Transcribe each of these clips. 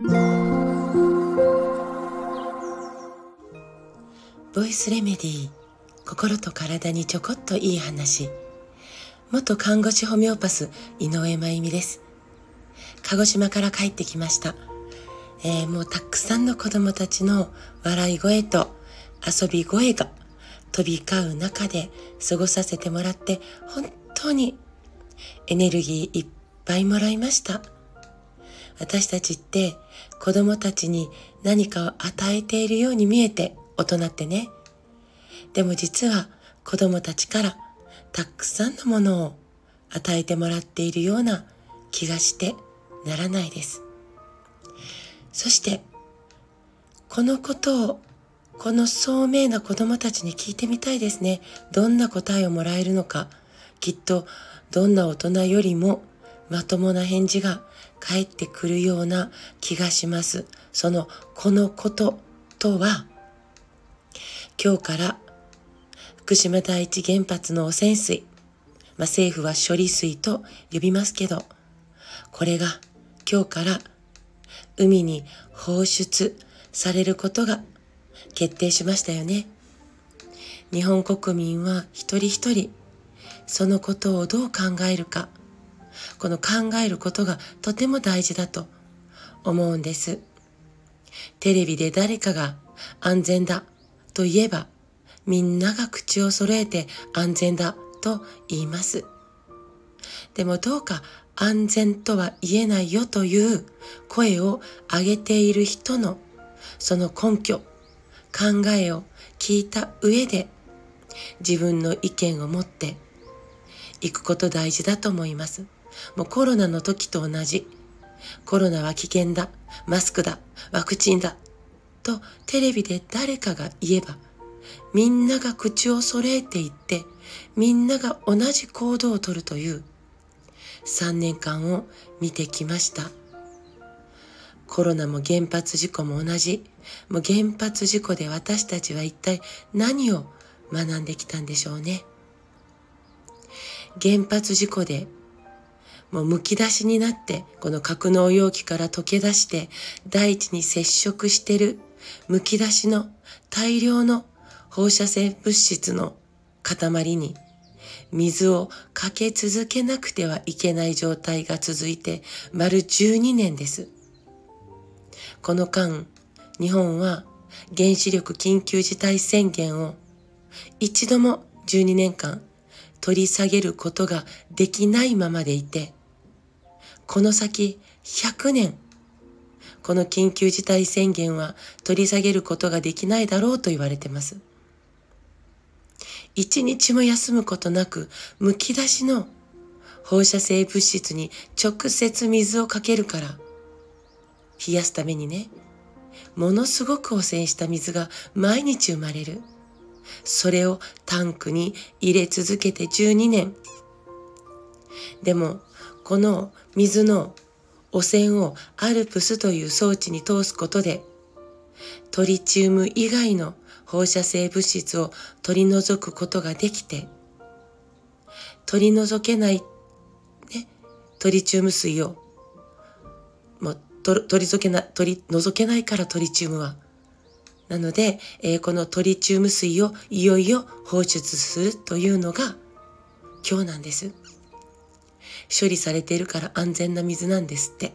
ボイスレメディー心と体にちょこっといい話。元看護師ホメオパス井上真由美です。鹿児島から帰ってきました、えー、もうたくさんの子供たちの笑い声と遊び声が飛び交う中で過ごさせてもらって本当にエネルギーいっぱいもらいました。私たちって子供たちに何かを与えているように見えて大人ってね。でも実は子供たちからたくさんのものを与えてもらっているような気がしてならないです。そしてこのことをこの聡明な子供たちに聞いてみたいですね。どんな答えをもらえるのか。きっとどんな大人よりもまともな返事が返ってくるような気がします。そのこのこととは、今日から福島第一原発の汚染水、まあ、政府は処理水と呼びますけど、これが今日から海に放出されることが決定しましたよね。日本国民は一人一人そのことをどう考えるかこの考えることがとても大事だと思うんです。テレビで誰かが安全だと言えばみんなが口を揃えて安全だと言います。でもどうか安全とは言えないよという声を上げている人のその根拠、考えを聞いた上で自分の意見を持っていくこと大事だと思います。もうコロナの時と同じ。コロナは危険だ。マスクだ。ワクチンだ。とテレビで誰かが言えば、みんなが口を揃えていって、みんなが同じ行動をとるという3年間を見てきました。コロナも原発事故も同じ。もう原発事故で私たちは一体何を学んできたんでしょうね。原発事故でもうむき出しになって、この格納容器から溶け出して、大地に接触してる、むき出しの大量の放射性物質の塊に、水をかけ続けなくてはいけない状態が続いて、丸12年です。この間、日本は原子力緊急事態宣言を一度も12年間取り下げることができないままでいて、この先100年、この緊急事態宣言は取り下げることができないだろうと言われてます。一日も休むことなく、むき出しの放射性物質に直接水をかけるから、冷やすためにね、ものすごく汚染した水が毎日生まれる。それをタンクに入れ続けて12年。でも、この水の汚染をアルプスという装置に通すことで、トリチウム以外の放射性物質を取り除くことができて、取り除けない、ね、トリチウム水を、もう取り除けな、取り除けないからトリチウムは。なので、えー、このトリチウム水をいよいよ放出するというのが今日なんです。処理されているから安全な水なんですって。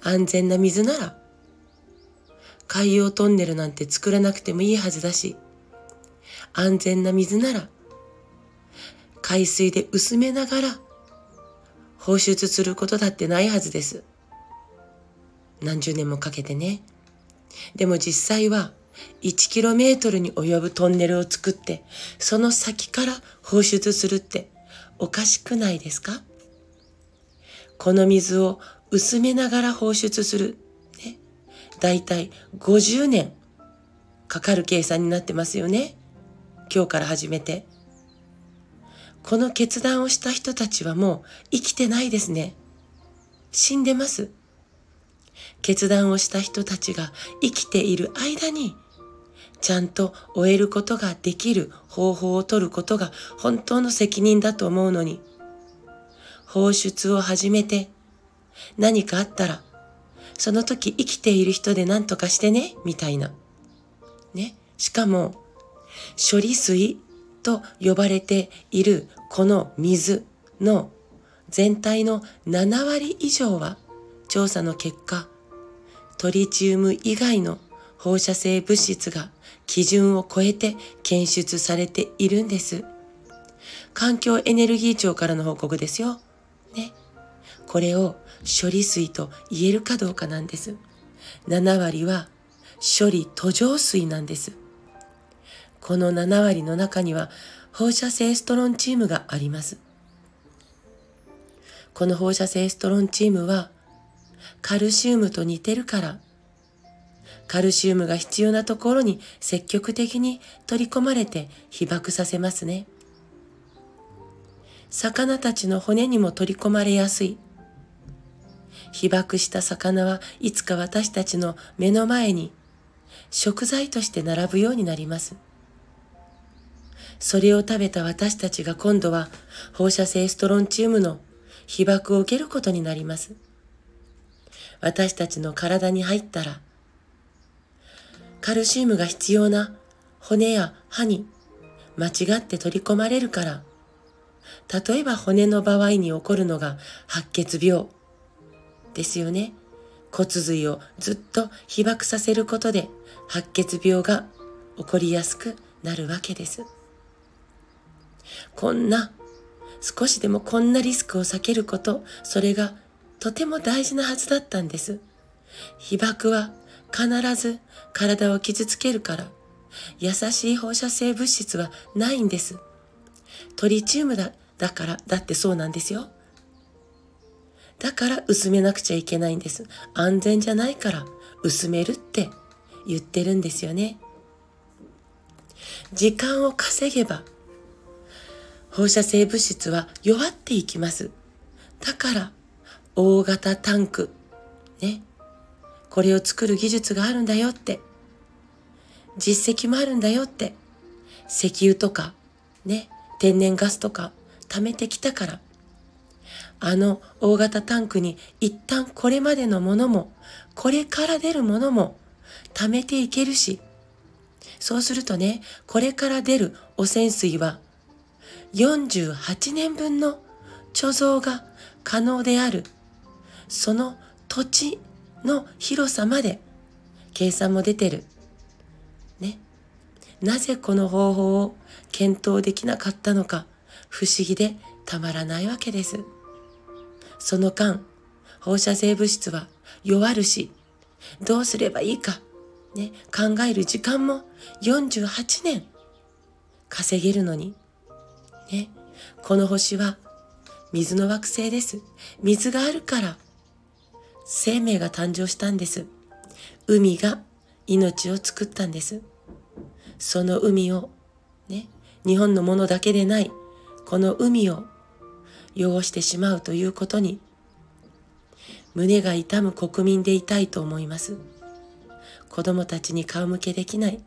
安全な水なら、海洋トンネルなんて作らなくてもいいはずだし、安全な水なら、海水で薄めながら放出することだってないはずです。何十年もかけてね。でも実際は 1km に及ぶトンネルを作って、その先から放出するっておかしくないですか？この水を薄めながら放出する。ね。だいたい50年かかる計算になってますよね。今日から始めて。この決断をした人たちはもう生きてないですね。死んでます。決断をした人たちが生きている間に、ちゃんと終えることができる方法を取ることが本当の責任だと思うのに、放出を始めて何かあったらその時生きている人で何とかしてね、みたいな。ね。しかも、処理水と呼ばれているこの水の全体の7割以上は調査の結果、トリチウム以外の放射性物質が基準を超えて検出されているんです。環境エネルギー庁からの報告ですよ。ね。これを処理水と言えるかどうかなんです。7割は処理途上水なんです。この7割の中には放射性ストロンチームがあります。この放射性ストロンチームはカルシウムと似てるからカルシウムが必要なところに積極的に取り込まれて被爆させますね。魚たちの骨にも取り込まれやすい。被爆した魚はいつか私たちの目の前に食材として並ぶようになります。それを食べた私たちが今度は放射性ストロンチウムの被爆を受けることになります。私たちの体に入ったら、カルシウムが必要な骨や歯に間違って取り込まれるから、例えば骨の場合に起こるのが白血病ですよね。骨髄をずっと被爆させることで白血病が起こりやすくなるわけです。こんな、少しでもこんなリスクを避けること、それがとても大事なはずだったんです。被爆は必ず体を傷つけるから、優しい放射性物質はないんです。トリチウムだ、だから、だってそうなんですよ。だから薄めなくちゃいけないんです。安全じゃないから薄めるって言ってるんですよね。時間を稼げば放射性物質は弱っていきます。だから大型タンク、ね。これを作る技術があるんだよって。実績もあるんだよって。石油とか、ね。天然ガスとか貯めてきたから。あの大型タンクに一旦これまでのものも、これから出るものも貯めていけるし、そうするとね、これから出る汚染水は48年分の貯蔵が可能である、その土地の広さまで計算も出てる。ね。なぜこの方法を検討できなかったのか不思議でたまらないわけです。その間、放射性物質は弱るし、どうすればいいか、ね、考える時間も48年稼げるのに、ね、この星は水の惑星です。水があるから生命が誕生したんです。海が命を作ったんです。その海を、ね、日本のものだけでない、この海を汚してしまうということに、胸が痛む国民でいたいと思います。子供たちに顔向けできない、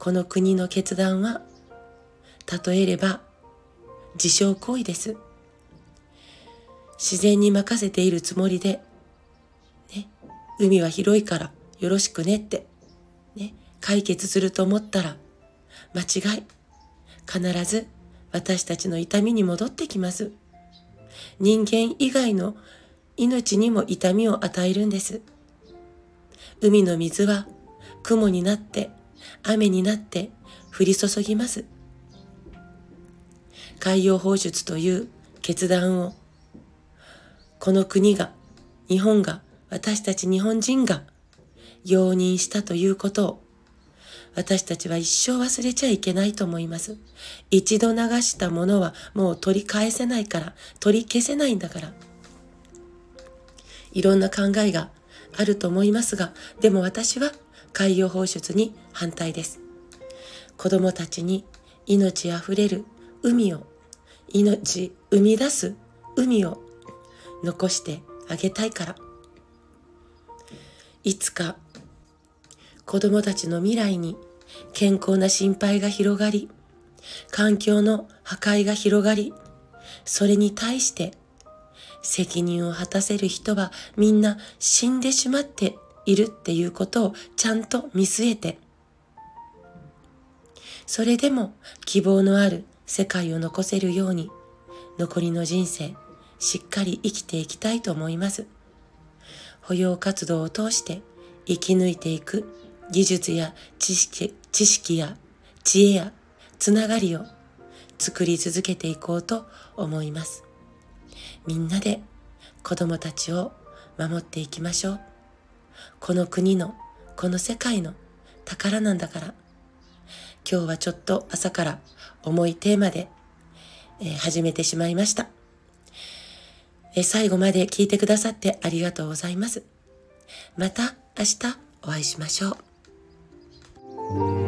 この国の決断は、例えれば、自傷行為です。自然に任せているつもりで、ね海は広いからよろしくねって、ね、解決すると思ったら、間違い。必ず私たちの痛みに戻ってきます。人間以外の命にも痛みを与えるんです。海の水は雲になって雨になって降り注ぎます。海洋放出という決断をこの国が日本が私たち日本人が容認したということを私たちは一生忘れちゃいけないと思います。一度流したものはもう取り返せないから、取り消せないんだから。いろんな考えがあると思いますが、でも私は海洋放出に反対です。子供たちに命あふれる海を、命、生み出す海を残してあげたいから。いつか子供たちの未来に健康な心配が広がり、環境の破壊が広がり、それに対して責任を果たせる人はみんな死んでしまっているっていうことをちゃんと見据えて、それでも希望のある世界を残せるように、残りの人生、しっかり生きていきたいと思います。保養活動を通して生き抜いていく技術や知識知識や知恵やつながりを作り続けていこうと思います。みんなで子供たちを守っていきましょう。この国の、この世界の宝なんだから。今日はちょっと朝から重いテーマで、えー、始めてしまいました。えー、最後まで聞いてくださってありがとうございます。また明日お会いしましょう。嗯。